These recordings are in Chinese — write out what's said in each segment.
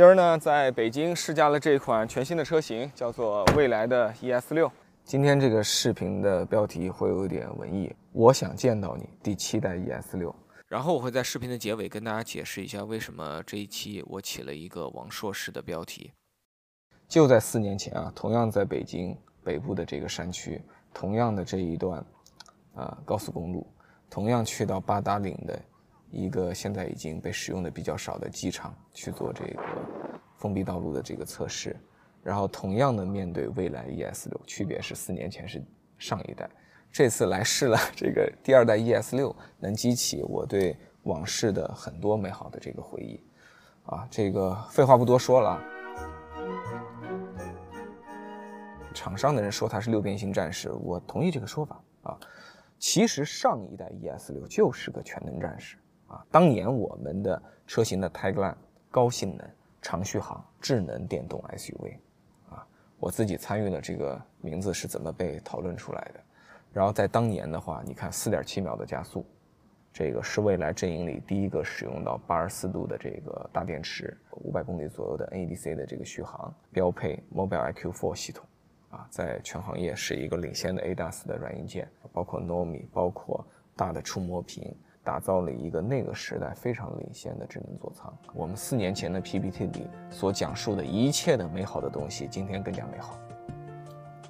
今儿呢，在北京试驾了这款全新的车型，叫做蔚来的 ES 六。今天这个视频的标题会有一点文艺，我想见到你，第七代 ES 六。然后我会在视频的结尾跟大家解释一下，为什么这一期我起了一个王硕士的标题。就在四年前啊，同样在北京北部的这个山区，同样的这一段，呃，高速公路，同样去到八达岭的。一个现在已经被使用的比较少的机场去做这个封闭道路的这个测试，然后同样的面对蔚来 ES 六，区别是四年前是上一代，这次来试了 这个第二代 ES 六，能激起我对往事的很多美好的这个回忆，啊，这个废话不多说了，厂商的人说它是六边形战士，我同意这个说法啊，其实上一代 ES 六就是个全能战士。啊，当年我们的车型的 tagline 高性能、长续航、智能电动 SUV，啊，我自己参与了这个名字是怎么被讨论出来的。然后在当年的话，你看四点七秒的加速，这个是未来阵营里第一个使用到八十四度的这个大电池，五百公里左右的 NEDC 的这个续航，标配 Mobile iQ4 系统，啊，在全行业是一个领先的 ADAS 的软硬件，包括 Nomi，包括大的触摸屏。打造了一个那个时代非常领先的智能座舱。我们四年前的 PPT 里所讲述的一切的美好的东西，今天更加美好。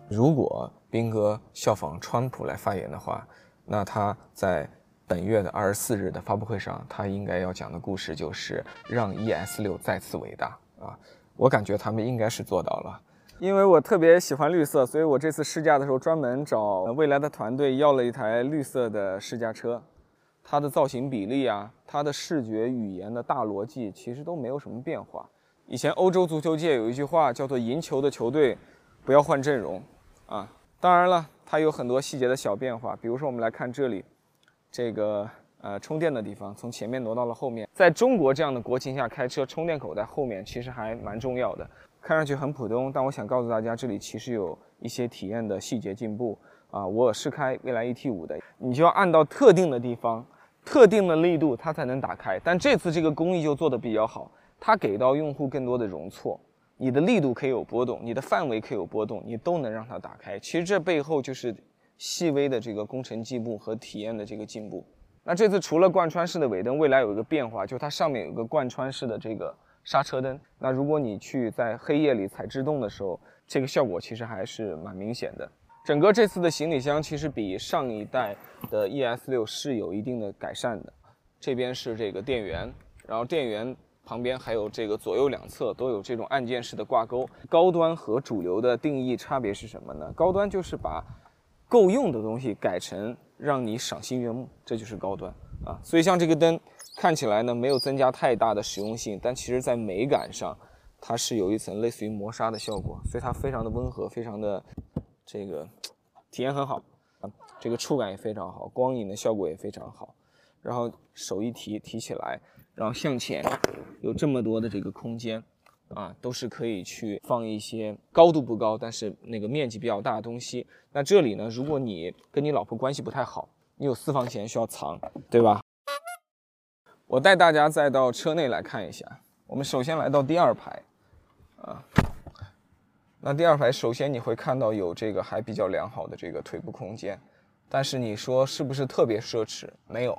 如果斌哥效仿川普来发言的话，那他在本月的二十四日的发布会上，他应该要讲的故事就是让 ES 六再次伟大啊！我感觉他们应该是做到了，因为我特别喜欢绿色，所以我这次试驾的时候专门找未来的团队要了一台绿色的试驾车。它的造型比例啊，它的视觉语言的大逻辑其实都没有什么变化。以前欧洲足球界有一句话叫做“赢球的球队不要换阵容”，啊，当然了，它有很多细节的小变化。比如说，我们来看这里，这个呃充电的地方从前面挪到了后面。在中国这样的国情下开车，充电口在后面其实还蛮重要的。看上去很普通，但我想告诉大家，这里其实有一些体验的细节进步啊。我是开蔚来 ET 五的，你就要按到特定的地方。特定的力度它才能打开，但这次这个工艺就做得比较好，它给到用户更多的容错，你的力度可以有波动，你的范围可以有波动，你都能让它打开。其实这背后就是细微的这个工程进步和体验的这个进步。那这次除了贯穿式的尾灯，未来有一个变化，就它上面有个贯穿式的这个刹车灯。那如果你去在黑夜里踩制动的时候，这个效果其实还是蛮明显的。整个这次的行李箱其实比上一代的 ES 六是有一定的改善的。这边是这个电源，然后电源旁边还有这个左右两侧都有这种按键式的挂钩。高端和主流的定义差别是什么呢？高端就是把够用的东西改成让你赏心悦目，这就是高端啊。所以像这个灯看起来呢没有增加太大的实用性，但其实在美感上它是有一层类似于磨砂的效果，所以它非常的温和，非常的。这个体验很好啊，这个触感也非常好，光影的效果也非常好。然后手一提提起来，然后向前有这么多的这个空间啊，都是可以去放一些高度不高，但是那个面积比较大的东西。那这里呢，如果你跟你老婆关系不太好，你有私房钱需要藏，对吧？我带大家再到车内来看一下。我们首先来到第二排啊。那第二排，首先你会看到有这个还比较良好的这个腿部空间，但是你说是不是特别奢侈？没有，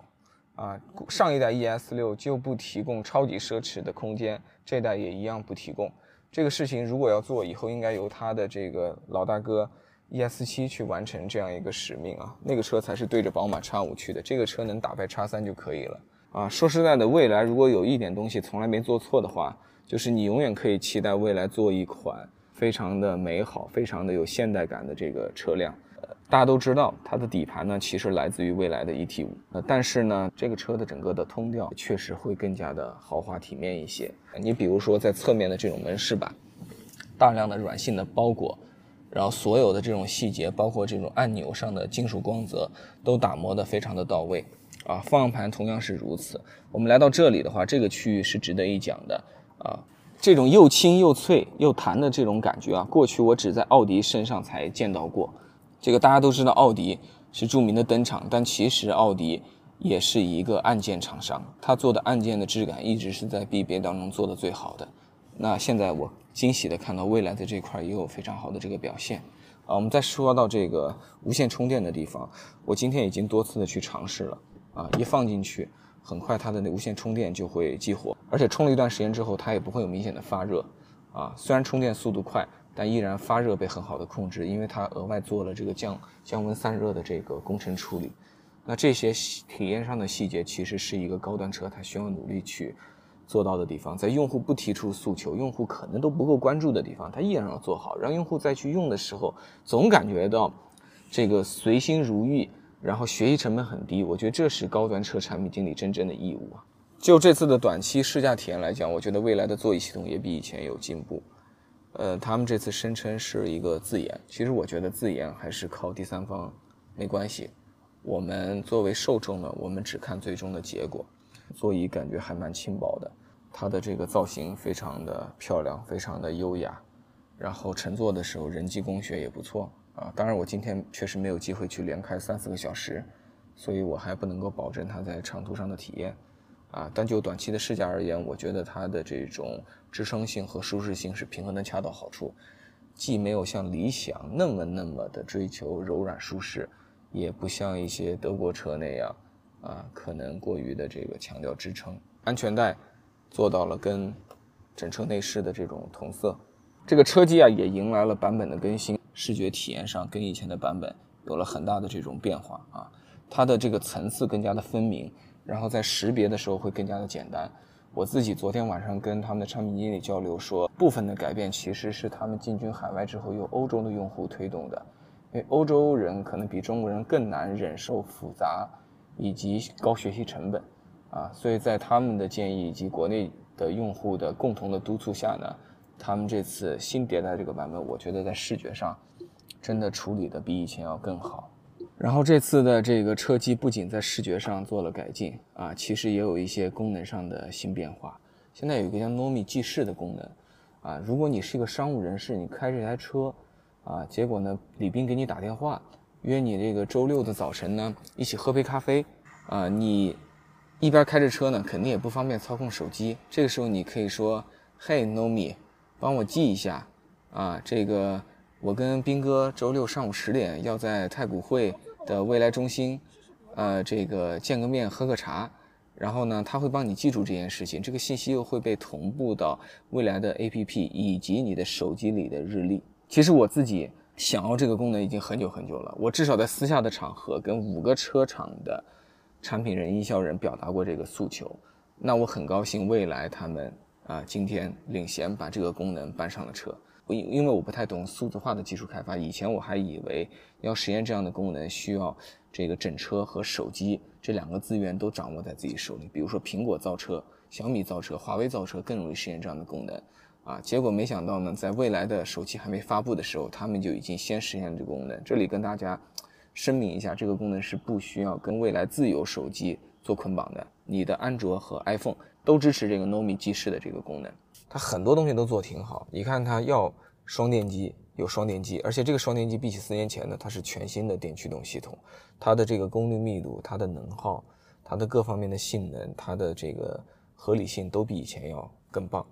啊，上一代 ES 六就不提供超级奢侈的空间，这代也一样不提供。这个事情如果要做，以后应该由他的这个老大哥 ES 七去完成这样一个使命啊，那个车才是对着宝马 X 五去的，这个车能打败 X 三就可以了啊。说实在的，未来如果有一点东西从来没做错的话，就是你永远可以期待未来做一款。非常的美好，非常的有现代感的这个车辆，呃，大家都知道它的底盘呢，其实来自于未来的 ET 五，呃，但是呢，这个车的整个的通调确实会更加的豪华体面一些。你比如说在侧面的这种门饰板，大量的软性的包裹，然后所有的这种细节，包括这种按钮上的金属光泽，都打磨的非常的到位，啊，方向盘同样是如此。我们来到这里的话，这个区域是值得一讲的，啊。这种又轻又脆又弹的这种感觉啊，过去我只在奥迪身上才见到过。这个大家都知道，奥迪是著名的灯厂，但其实奥迪也是一个按键厂商，它做的按键的质感一直是在 BBA 当中做的最好的。那现在我惊喜的看到蔚来的这块也有非常好的这个表现。啊，我们再说到这个无线充电的地方，我今天已经多次的去尝试了。啊，一放进去，很快它的那无线充电就会激活，而且充了一段时间之后，它也不会有明显的发热。啊，虽然充电速度快，但依然发热被很好的控制，因为它额外做了这个降降温散热的这个工程处理。那这些体验上的细节，其实是一个高端车它需要努力去做到的地方，在用户不提出诉求、用户可能都不够关注的地方，它依然要做好，让用户再去用的时候，总感觉到这个随心如意，然后学习成本很低。我觉得这是高端车产品经理真正的义务啊。就这次的短期试驾体验来讲，我觉得未来的座椅系统也比以前有进步。呃，他们这次声称是一个自研，其实我觉得自研还是靠第三方没关系。我们作为受众呢，我们只看最终的结果。座椅感觉还蛮轻薄的，它的这个造型非常的漂亮，非常的优雅。然后乘坐的时候人机工学也不错啊。当然我今天确实没有机会去连开三四个小时，所以我还不能够保证它在长途上的体验。啊，但就短期的试驾而言，我觉得它的这种支撑性和舒适性是平衡的恰到好处，既没有像理想那么那么的追求柔软舒适，也不像一些德国车那样，啊，可能过于的这个强调支撑。安全带做到了跟整车内饰的这种同色，这个车机啊也迎来了版本的更新，视觉体验上跟以前的版本有了很大的这种变化啊，它的这个层次更加的分明。然后在识别的时候会更加的简单。我自己昨天晚上跟他们的产品经理交流说，部分的改变其实是他们进军海外之后由欧洲的用户推动的，因为欧洲人可能比中国人更难忍受复杂以及高学习成本，啊，所以在他们的建议以及国内的用户的共同的督促下呢，他们这次新迭代这个版本，我觉得在视觉上真的处理的比以前要更好。然后这次的这个车机不仅在视觉上做了改进啊，其实也有一些功能上的新变化。现在有一个叫 Nomi 记事的功能，啊，如果你是一个商务人士，你开这台车，啊，结果呢，李斌给你打电话，约你这个周六的早晨呢，一起喝杯咖啡，啊，你一边开着车呢，肯定也不方便操控手机。这个时候你可以说，Hey Nomi，帮我记一下，啊，这个我跟斌哥周六上午十点要在太古汇。的未来中心，呃，这个见个面喝个茶，然后呢，他会帮你记住这件事情，这个信息又会被同步到未来的 APP 以及你的手机里的日历。其实我自己想要这个功能已经很久很久了，我至少在私下的场合跟五个车厂的产品人、营销人表达过这个诉求。那我很高兴，未来他们啊今天领衔把这个功能搬上了车。因因为我不太懂数字化的技术开发，以前我还以为要实现这样的功能，需要这个整车和手机这两个资源都掌握在自己手里。比如说苹果造车、小米造车、华为造车更容易实现这样的功能，啊，结果没想到呢，在未来的手机还没发布的时候，他们就已经先实现了这个功能。这里跟大家声明一下，这个功能是不需要跟未来自有手机做捆绑的，你的安卓和 iPhone 都支持这个 Nomi 记事的这个功能。它很多东西都做挺好，你看它要双电机，有双电机，而且这个双电机比起四年前呢，它是全新的电驱动系统，它的这个功率密度、它的能耗、它的各方面的性能、它的这个合理性都比以前要更棒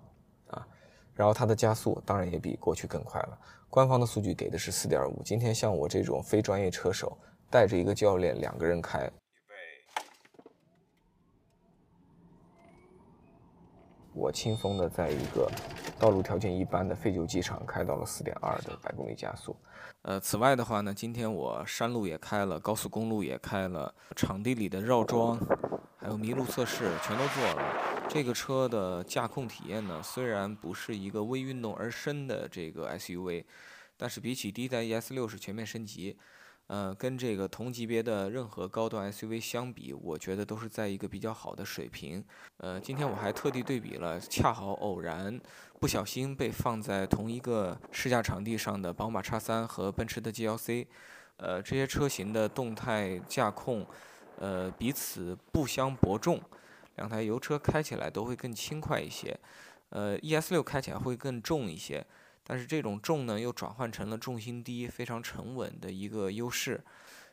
啊。然后它的加速当然也比过去更快了。官方的数据给的是四点五，今天像我这种非专业车手带着一个教练两个人开。我轻松的在一个道路条件一般的废旧机场开到了四点二的百公里加速。呃，此外的话呢，今天我山路也开了，高速公路也开了，场地里的绕桩，还有麋鹿测试全都做了。这个车的驾控体验呢，虽然不是一个为运动而生的这个 SUV，但是比起第一代 ES 六是全面升级。呃，跟这个同级别的任何高端 SUV 相比，我觉得都是在一个比较好的水平。呃，今天我还特地对比了，恰好偶然不小心被放在同一个试驾场地上的宝马 X3 和奔驰的 GLC，呃，这些车型的动态驾控，呃，彼此不相伯仲，两台油车开起来都会更轻快一些，呃，ES6 开起来会更重一些。但是这种重呢，又转换成了重心低、非常沉稳的一个优势。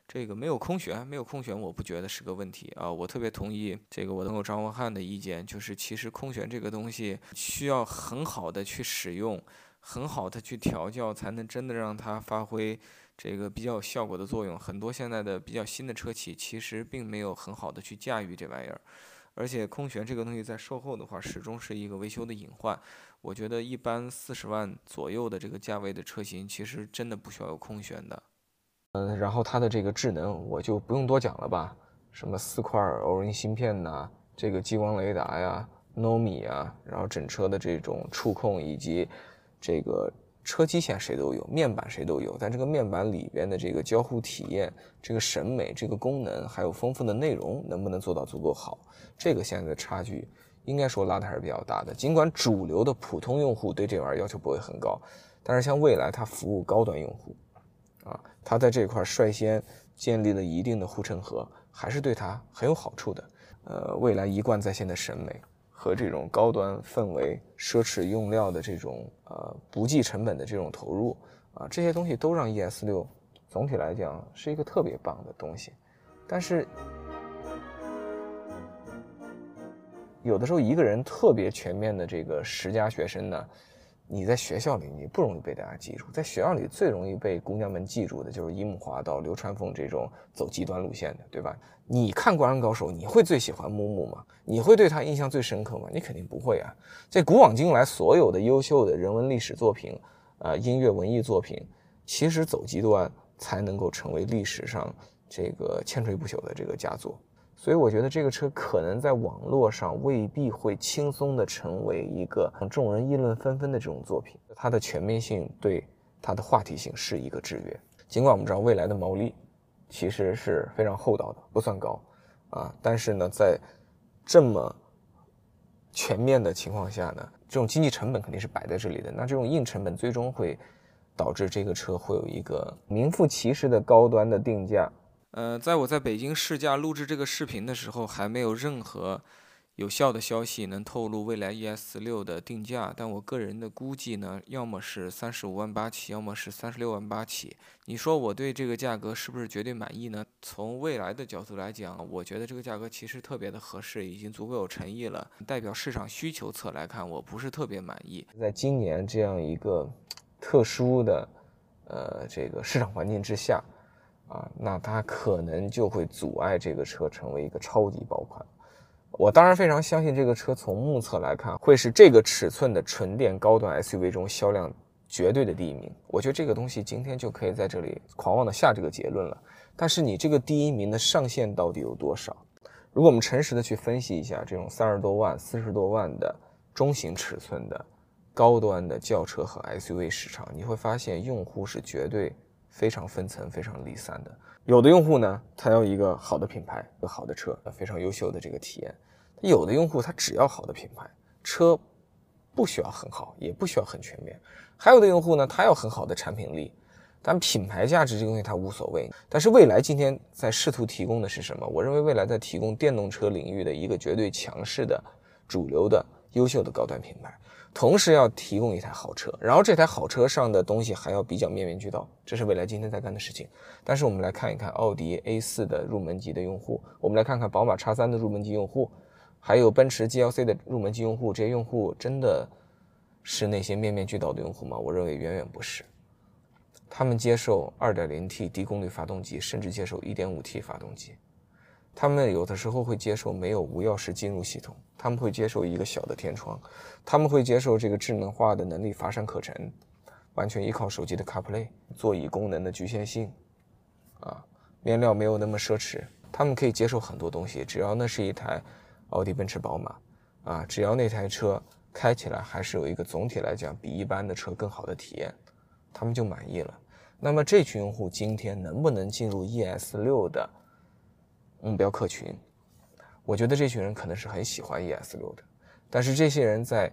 这个没有空悬，没有空悬，我不觉得是个问题啊。我特别同意这个我的朋友张文翰的意见，就是其实空悬这个东西需要很好的去使用，很好的去调教，才能真的让它发挥这个比较有效果的作用。很多现在的比较新的车企其实并没有很好的去驾驭这玩意儿。而且空悬这个东西在售后的话，始终是一个维修的隐患。我觉得一般四十万左右的这个价位的车型，其实真的不需要有空悬的。嗯，然后它的这个智能我就不用多讲了吧，什么四块 Orin 芯片呐，这个激光雷达呀，NOMI 啊，然后整车的这种触控以及这个。车机线谁都有，面板谁都有，但这个面板里边的这个交互体验、这个审美、这个功能，还有丰富的内容，能不能做到足够好？这个现在的差距，应该说拉的还是比较大的。尽管主流的普通用户对这玩意儿要求不会很高，但是像蔚来，它服务高端用户，啊，它在这块率先建立了一定的护城河，还是对它很有好处的。呃，蔚来一贯在线的审美。和这种高端氛围、奢侈用料的这种呃不计成本的这种投入啊，这些东西都让 ES 六总体来讲是一个特别棒的东西。但是有的时候一个人特别全面的这个十佳学生呢。你在学校里，你不容易被大家记住。在学校里最容易被姑娘们记住的就是樱木花道、流川枫这种走极端路线的，对吧？你看《灌篮高手》，你会最喜欢木木吗？你会对他印象最深刻吗？你肯定不会啊。在古往今来，所有的优秀的人文历史作品，呃，音乐文艺作品，其实走极端才能够成为历史上这个千锤不朽的这个佳作。所以我觉得这个车可能在网络上未必会轻松的成为一个众人议论纷纷的这种作品。它的全面性对它的话题性是一个制约。尽管我们知道未来的毛利其实是非常厚道的，不算高啊，但是呢，在这么全面的情况下呢，这种经济成本肯定是摆在这里的。那这种硬成本最终会导致这个车会有一个名副其实的高端的定价。呃，在我在北京试驾录制这个视频的时候，还没有任何有效的消息能透露未来 ES 六的定价。但我个人的估计呢，要么是三十五万八起，要么是三十六万八起。你说我对这个价格是不是绝对满意呢？从未来的角度来讲，我觉得这个价格其实特别的合适，已经足够有诚意了。代表市场需求侧来看，我不是特别满意。在今年这样一个特殊的呃这个市场环境之下。啊，那它可能就会阻碍这个车成为一个超级爆款。我当然非常相信这个车从目测来看会是这个尺寸的纯电高端 SUV 中销量绝对的第一名。我觉得这个东西今天就可以在这里狂妄的下这个结论了。但是你这个第一名的上限到底有多少？如果我们诚实的去分析一下这种三十多万、四十多万的中型尺寸的高端的轿车和 SUV 市场，你会发现用户是绝对。非常分层、非常离散的。有的用户呢，他要一个好的品牌、一个好的车，非常优秀的这个体验；有的用户他只要好的品牌，车不需要很好，也不需要很全面；还有的用户呢，他要很好的产品力，但品牌价值这个东西他无所谓。但是未来今天在试图提供的是什么？我认为未来在提供电动车领域的一个绝对强势的、主流的、优秀的高端品牌。同时要提供一台好车，然后这台好车上的东西还要比较面面俱到，这是未来今天在干的事情。但是我们来看一看奥迪 A4 的入门级的用户，我们来看看宝马 X3 的入门级用户，还有奔驰 GLC 的入门级用户，这些用户真的是那些面面俱到的用户吗？我认为远远不是。他们接受 2.0T 低功率发动机，甚至接受 1.5T 发动机。他们有的时候会接受没有无钥匙进入系统，他们会接受一个小的天窗，他们会接受这个智能化的能力乏善可陈，完全依靠手机的 CarPlay，座椅功能的局限性，啊，面料没有那么奢侈，他们可以接受很多东西，只要那是一台奥迪、奔驰、宝马，啊，只要那台车开起来还是有一个总体来讲比一般的车更好的体验，他们就满意了。那么这群用户今天能不能进入 ES 六的？目标客群，我觉得这群人可能是很喜欢 ES 六的，但是这些人在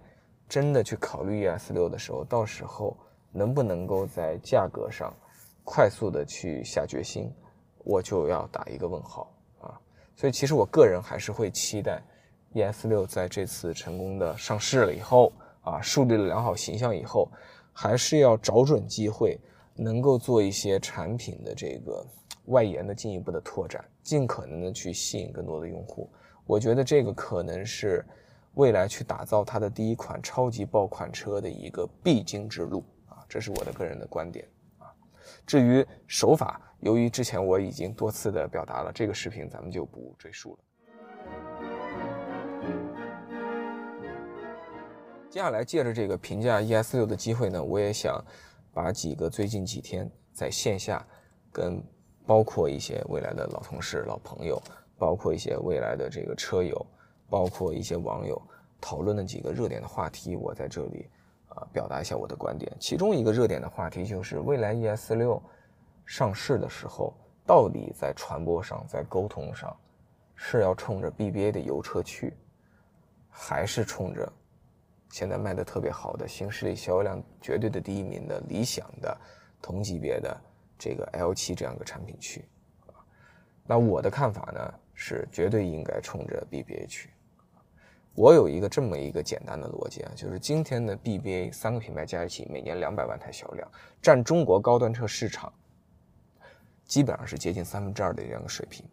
真的去考虑 ES 六的时候，到时候能不能够在价格上快速的去下决心，我就要打一个问号啊！所以其实我个人还是会期待 ES 六在这次成功的上市了以后啊，树立了良好形象以后，还是要找准机会，能够做一些产品的这个。外延的进一步的拓展，尽可能的去吸引更多的用户。我觉得这个可能是未来去打造它的第一款超级爆款车的一个必经之路啊，这是我的个人的观点啊。至于手法，由于之前我已经多次的表达了，这个视频咱们就不赘述了。接下来借着这个评价 ES 六的机会呢，我也想把几个最近几天在线下跟包括一些未来的老同事、老朋友，包括一些未来的这个车友，包括一些网友讨论的几个热点的话题，我在这里啊表达一下我的观点。其中一个热点的话题就是未来 ES 六。上市的时候，到底在传播上、在沟通上，是要冲着 BBA 的油车去，还是冲着现在卖的特别好的新势力、销量绝对的第一名的理想的同级别的这个 L7 这样个产品去？那我的看法呢，是绝对应该冲着 BBA 去。我有一个这么一个简单的逻辑啊，就是今天的 BBA 三个品牌加一起，每年两百万台销量，占中国高端车市场。基本上是接近三分之二的这样一个水平，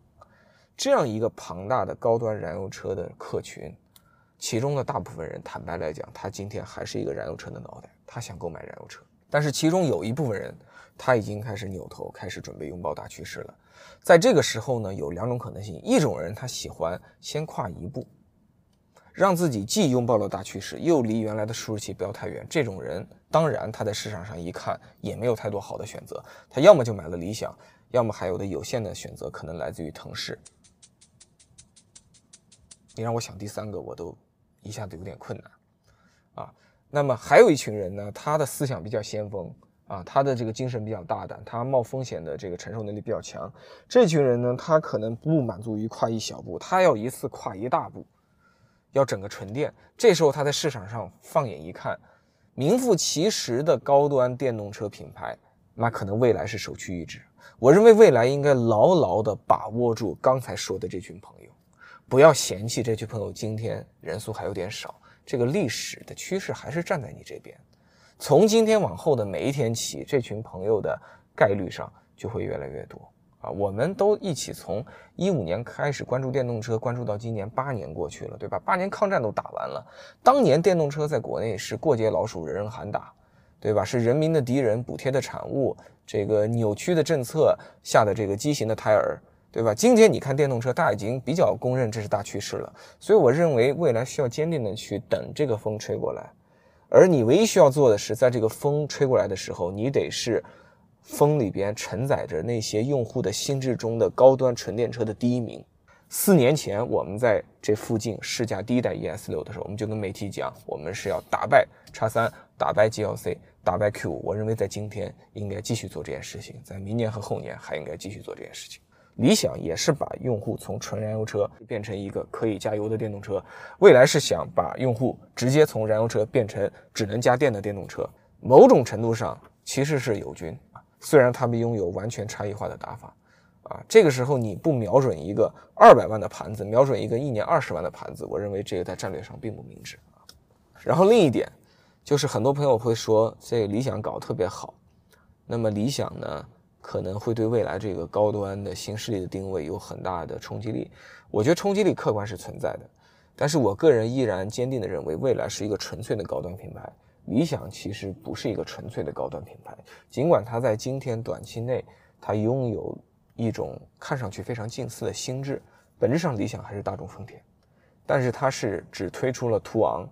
这样一个庞大的高端燃油车的客群，其中的大部分人，坦白来讲，他今天还是一个燃油车的脑袋，他想购买燃油车。但是其中有一部分人，他已经开始扭头，开始准备拥抱大趋势了。在这个时候呢，有两种可能性：一种人他喜欢先跨一步，让自己既拥抱了大趋势，又离原来的舒适期不要太远。这种人，当然他在市场上一看也没有太多好的选择，他要么就买了理想。要么还有的有限的选择可能来自于腾势，你让我想第三个，我都一下子有点困难啊。那么还有一群人呢，他的思想比较先锋啊，他的这个精神比较大胆，他冒风险的这个承受能力比较强。这群人呢，他可能不满足于跨一小步，他要一次跨一大步，要整个纯电。这时候他在市场上放眼一看，名副其实的高端电动车品牌，那可能未来是首屈一指。我认为未来应该牢牢地把握住刚才说的这群朋友，不要嫌弃这群朋友今天人数还有点少，这个历史的趋势还是站在你这边。从今天往后的每一天起，这群朋友的概率上就会越来越多啊！我们都一起从一五年开始关注电动车，关注到今年八年过去了，对吧？八年抗战都打完了，当年电动车在国内是过街老鼠，人人喊打。对吧？是人民的敌人，补贴的产物，这个扭曲的政策下的这个畸形的胎儿，对吧？今天你看电动车，大家已经比较公认这是大趋势了。所以我认为未来需要坚定的去等这个风吹过来，而你唯一需要做的是，在这个风吹过来的时候，你得是风里边承载着那些用户的心智中的高端纯电车的第一名。四年前我们在这附近试驾第一代 ES 六的时候，我们就跟媒体讲，我们是要打败叉三，打败 GLC。打败 Q 五，我认为在今天应该继续做这件事情，在明年和后年还应该继续做这件事情。理想也是把用户从纯燃油车变成一个可以加油的电动车，未来是想把用户直接从燃油车变成只能加电的电动车。某种程度上其实是友军啊，虽然他们拥有完全差异化的打法啊。这个时候你不瞄准一个二百万的盘子，瞄准一个一年二十万的盘子，我认为这个在战略上并不明智啊。然后另一点。就是很多朋友会说，这理想搞得特别好，那么理想呢，可能会对未来这个高端的新势力的定位有很大的冲击力。我觉得冲击力客观是存在的，但是我个人依然坚定的认为，未来是一个纯粹的高端品牌。理想其实不是一个纯粹的高端品牌，尽管它在今天短期内，它拥有一种看上去非常近似的心智，本质上理想还是大众丰田，但是它是只推出了途昂。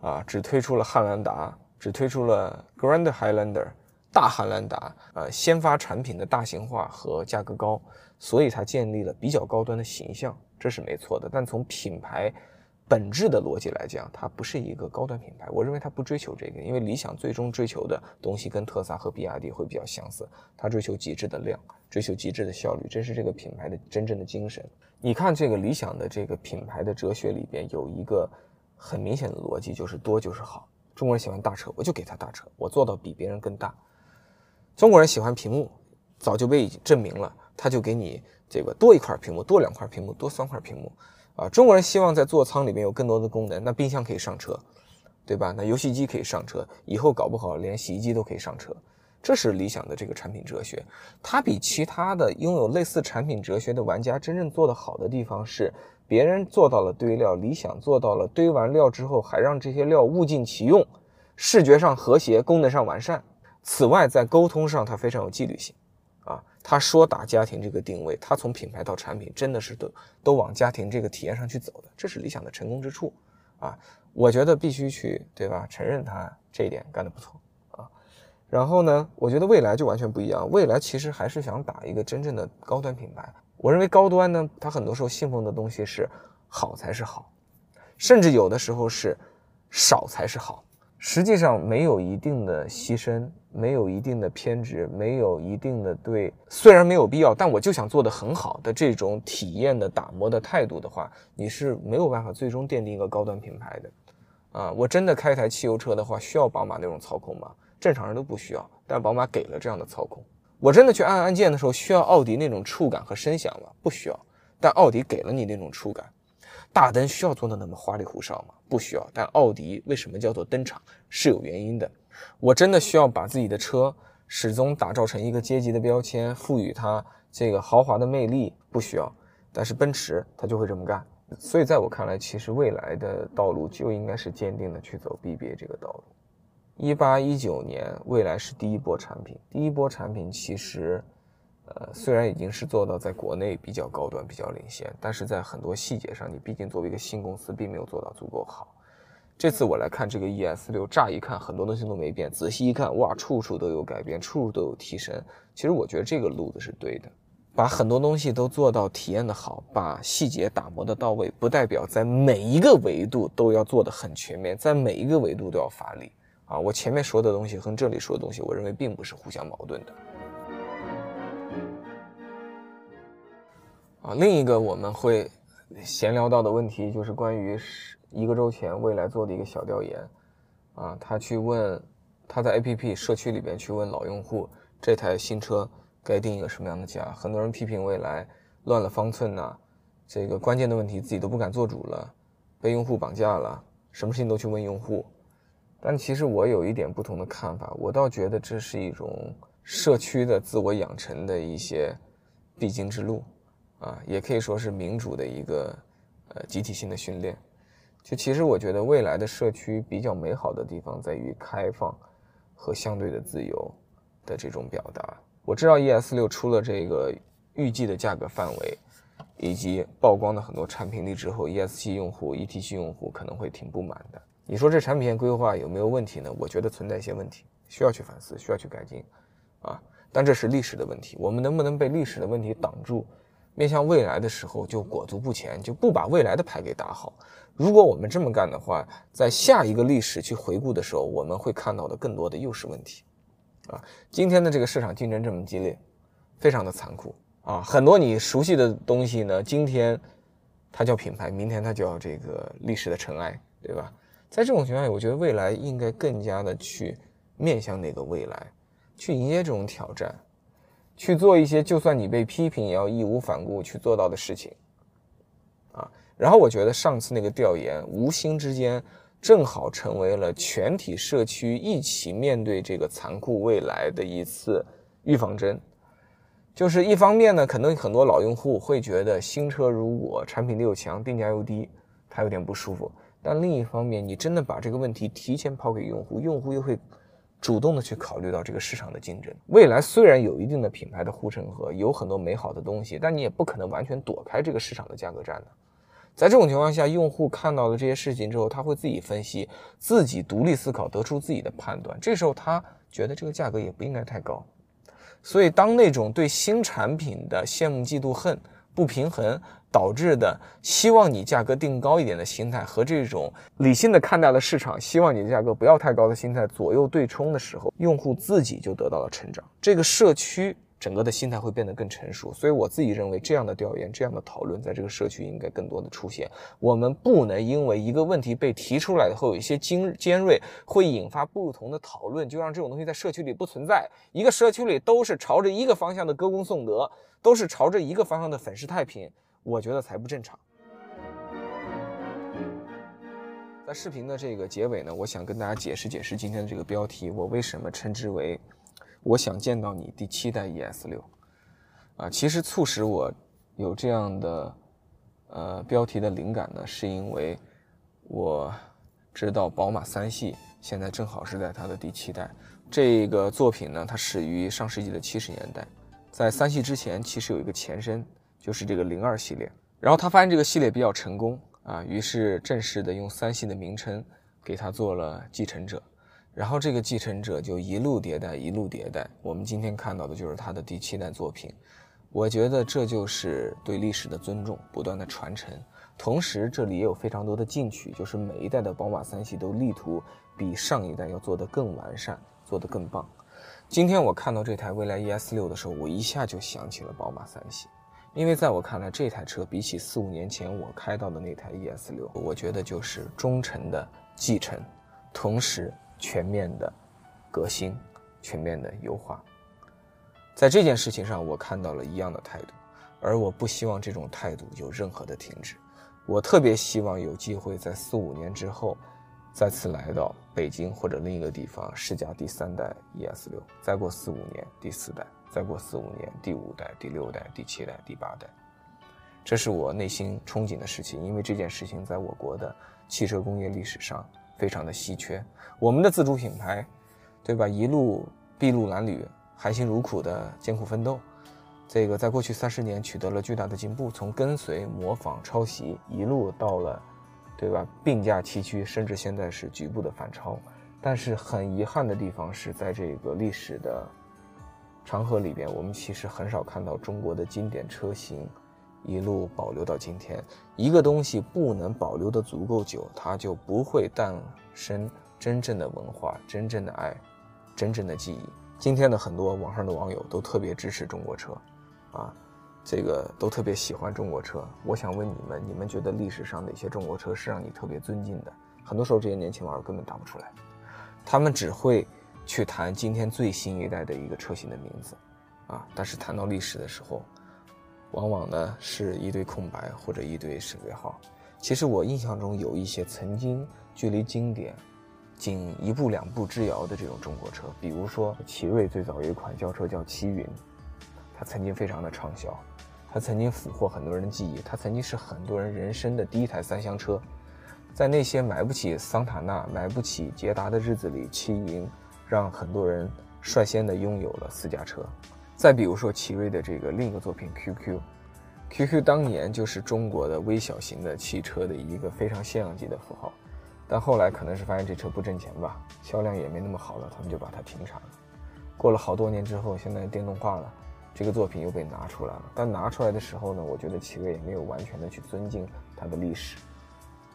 啊，只推出了汉兰达，只推出了 Grand Highlander 大汉兰达，呃，先发产品的大型化和价格高，所以它建立了比较高端的形象，这是没错的。但从品牌本质的逻辑来讲，它不是一个高端品牌。我认为它不追求这个，因为理想最终追求的东西跟特斯拉和比亚迪会比较相似，它追求极致的量，追求极致的效率，这是这个品牌的真正的精神。你看这个理想的这个品牌的哲学里边有一个。很明显的逻辑就是多就是好。中国人喜欢大车，我就给他大车，我做到比别人更大。中国人喜欢屏幕，早就被证明了，他就给你这个多一块屏幕，多两块屏幕，多三块屏幕。啊，中国人希望在座舱里面有更多的功能，那冰箱可以上车，对吧？那游戏机可以上车，以后搞不好连洗衣机都可以上车。这是理想的这个产品哲学。它比其他的拥有类似产品哲学的玩家真正做得好的地方是，别人做到了堆料，理想做到了堆完料之后还让这些料物尽其用，视觉上和谐，功能上完善。此外，在沟通上他非常有纪律性。啊，他说打家庭这个定位，他从品牌到产品真的是都都往家庭这个体验上去走的，这是理想的成功之处啊！我觉得必须去对吧？承认他这一点干得不错啊。然后呢，我觉得未来就完全不一样，未来其实还是想打一个真正的高端品牌。我认为高端呢，它很多时候信奉的东西是好才是好，甚至有的时候是少才是好。实际上没有一定的牺牲，没有一定的偏执，没有一定的对，虽然没有必要，但我就想做的很好的这种体验的打磨的态度的话，你是没有办法最终奠定一个高端品牌的。啊，我真的开一台汽油车的话，需要宝马那种操控吗？正常人都不需要，但宝马给了这样的操控。我真的去按按键的时候，需要奥迪那种触感和声响吗？不需要，但奥迪给了你那种触感。大灯需要做的那么花里胡哨吗？不需要。但奥迪为什么叫做灯厂是有原因的。我真的需要把自己的车始终打造成一个阶级的标签，赋予它这个豪华的魅力？不需要。但是奔驰它就会这么干。所以在我看来，其实未来的道路就应该是坚定的去走 BBA 这个道路。一八一九年，未来是第一波产品。第一波产品其实。呃，虽然已经是做到在国内比较高端、比较领先，但是在很多细节上，你毕竟作为一个新公司，并没有做到足够好。这次我来看这个 ES 六，乍一看很多东西都没变，仔细一看，哇，处处都有改变，处处都有提升。其实我觉得这个路子是对的，把很多东西都做到体验的好，把细节打磨的到位，不代表在每一个维度都要做的很全面，在每一个维度都要发力啊。我前面说的东西和这里说的东西，我认为并不是互相矛盾的。啊，另一个我们会闲聊到的问题就是关于一个周前未来做的一个小调研，啊，他去问他在 APP 社区里边去问老用户这台新车该定一个什么样的价，很多人批评未来乱了方寸呐，这个关键的问题自己都不敢做主了，被用户绑架了，什么事情都去问用户，但其实我有一点不同的看法，我倒觉得这是一种社区的自我养成的一些必经之路。啊，也可以说是民主的一个呃集体性的训练。就其实我觉得未来的社区比较美好的地方在于开放和相对的自由的这种表达。我知道 ES 六出了这个预计的价格范围以及曝光的很多产品力之后，ES 七用户、ET 七用户可能会挺不满的。你说这产品线规划有没有问题呢？我觉得存在一些问题，需要去反思，需要去改进啊。但这是历史的问题，我们能不能被历史的问题挡住？面向未来的时候就裹足不前，就不把未来的牌给打好。如果我们这么干的话，在下一个历史去回顾的时候，我们会看到的更多的又是问题。啊，今天的这个市场竞争这么激烈，非常的残酷啊！很多你熟悉的东西呢，今天它叫品牌，明天它叫这个历史的尘埃，对吧？在这种情况下，我觉得未来应该更加的去面向那个未来，去迎接这种挑战。去做一些就算你被批评也要义无反顾去做到的事情，啊，然后我觉得上次那个调研无心之间正好成为了全体社区一起面对这个残酷未来的一次预防针。就是一方面呢，可能很多老用户会觉得新车如果产品力又强，定价又低，他有点不舒服；但另一方面，你真的把这个问题提前抛给用户，用户又会。主动的去考虑到这个市场的竞争，未来虽然有一定的品牌的护城河，有很多美好的东西，但你也不可能完全躲开这个市场的价格战的。在这种情况下，用户看到了这些事情之后，他会自己分析，自己独立思考，得出自己的判断。这时候他觉得这个价格也不应该太高。所以，当那种对新产品的羡慕、嫉妒、恨、不平衡。导致的希望你价格定高一点的心态和这种理性的看待了市场，希望你的价格不要太高的心态左右对冲的时候，用户自己就得到了成长，这个社区整个的心态会变得更成熟。所以我自己认为，这样的调研、这样的讨论，在这个社区应该更多的出现。我们不能因为一个问题被提出来以后有一些尖尖锐，会引发不同的讨论，就让这种东西在社区里不存在。一个社区里都是朝着一个方向的歌功颂德，都是朝着一个方向的粉饰太平。我觉得才不正常。在视频的这个结尾呢，我想跟大家解释解释今天的这个标题，我为什么称之为我想见到你第七代 ES 六，啊，其实促使我有这样的呃标题的灵感呢，是因为我知道宝马三系现在正好是在它的第七代。这个作品呢，它始于上世纪的七十年代，在三系之前其实有一个前身，就是这个零二系列。然后他发现这个系列比较成功啊，于是正式的用三系的名称给它做了继承者。然后这个继承者就一路迭代，一路迭代。我们今天看到的就是他的第七代作品。我觉得这就是对历史的尊重，不断的传承。同时，这里也有非常多的进取，就是每一代的宝马三系都力图比上一代要做得更完善，做得更棒。今天我看到这台蔚来 ES 六的时候，我一下就想起了宝马三系，因为在我看来，这台车比起四五年前我开到的那台 ES 六，我觉得就是忠诚的继承，同时。全面的革新，全面的优化，在这件事情上，我看到了一样的态度，而我不希望这种态度有任何的停止。我特别希望有机会在四五年之后，再次来到北京或者另一个地方试驾第三代 ES 六，再过四五年第四代，再过四五年第五代、第六代、第七代、第八代，这是我内心憧憬的事情，因为这件事情在我国的汽车工业历史上。非常的稀缺，我们的自主品牌，对吧？一路筚路蓝缕、含辛茹苦的艰苦奋斗，这个在过去三十年取得了巨大的进步，从跟随、模仿、抄袭，一路到了，对吧？并驾齐驱，甚至现在是局部的反超。但是很遗憾的地方是在这个历史的长河里边，我们其实很少看到中国的经典车型。一路保留到今天，一个东西不能保留的足够久，它就不会诞生真正的文化、真正的爱、真正的记忆。今天的很多网上的网友都特别支持中国车，啊，这个都特别喜欢中国车。我想问你们，你们觉得历史上哪些中国车是让你特别尊敬的？很多时候这些年轻网友根本答不出来，他们只会去谈今天最新一代的一个车型的名字，啊，但是谈到历史的时候。往往呢是一堆空白或者一堆省略号。其实我印象中有一些曾经距离经典仅一步两步之遥的这种中国车，比如说奇瑞最早有一款轿车叫奇云，它曾经非常的畅销，它曾经俘获很多人的记忆，它曾经是很多人人生的第一台三厢车。在那些买不起桑塔纳、买不起捷达的日子里，奇云让很多人率先的拥有了私家车。再比如说奇瑞的这个另一个作品 QQ，QQ 当年就是中国的微小型的汽车的一个非常现象级的符号，但后来可能是发现这车不挣钱吧，销量也没那么好了，他们就把它停产了。过了好多年之后，现在电动化了，这个作品又被拿出来了。但拿出来的时候呢，我觉得奇瑞也没有完全的去尊敬它的历史，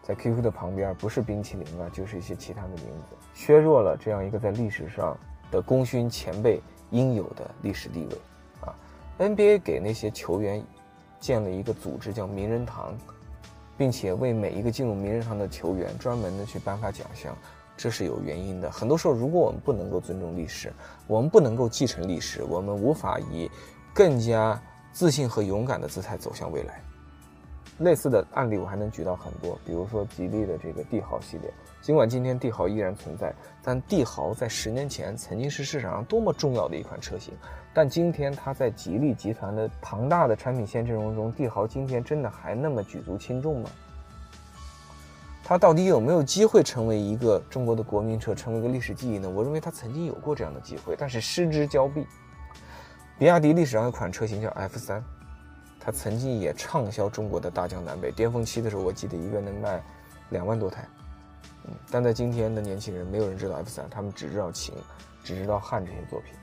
在 QQ 的旁边不是冰淇淋啊，就是一些其他的名字，削弱了这样一个在历史上的功勋前辈。应有的历史地位，啊，NBA 给那些球员建了一个组织叫名人堂，并且为每一个进入名人堂的球员专门的去颁发奖项，这是有原因的。很多时候，如果我们不能够尊重历史，我们不能够继承历史，我们无法以更加自信和勇敢的姿态走向未来。类似的案例我还能举到很多，比如说吉利的这个帝豪系列。尽管今天帝豪依然存在，但帝豪在十年前曾经是市场上多么重要的一款车型。但今天它在吉利集团的庞大的产品线阵容中，帝豪今天真的还那么举足轻重吗？它到底有没有机会成为一个中国的国民车，成为一个历史记忆呢？我认为它曾经有过这样的机会，但是失之交臂。比亚迪历史上有款车型叫 F 三。曾经也畅销中国的大江南北，巅峰期的时候，我记得一个能卖两万多台。嗯，但在今天的年轻人，没有人知道 F 三，他们只知道秦，只知道汉这些作品。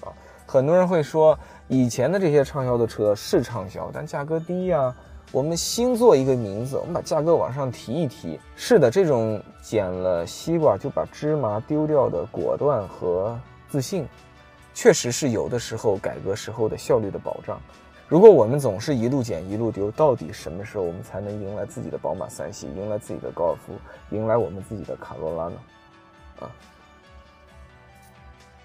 啊，很多人会说，以前的这些畅销的车是畅销，但价格低呀。我们新做一个名字，我们把价格往上提一提。是的，这种捡了西瓜就把芝麻丢掉的果断和自信，确实是有的时候改革时候的效率的保障。如果我们总是一路捡一路丢，到底什么时候我们才能迎来自己的宝马三系，迎来自己的高尔夫，迎来我们自己的卡罗拉呢？啊，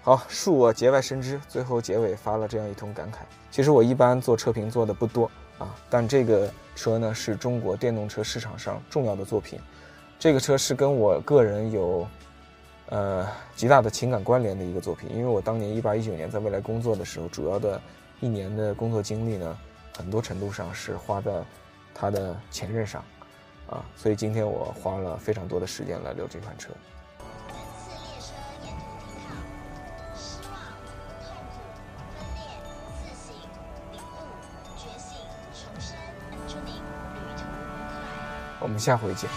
好，恕我节外生枝，最后结尾发了这样一通感慨。其实我一般做车评做的不多啊，但这个车呢是中国电动车市场上重要的作品，这个车是跟我个人有呃极大的情感关联的一个作品。因为我当年一八一九年在未来工作的时候，主要的一年的工作经历呢，很多程度上是花在他的前任上，啊，所以今天我花了非常多的时间来留这款车。我们下回见。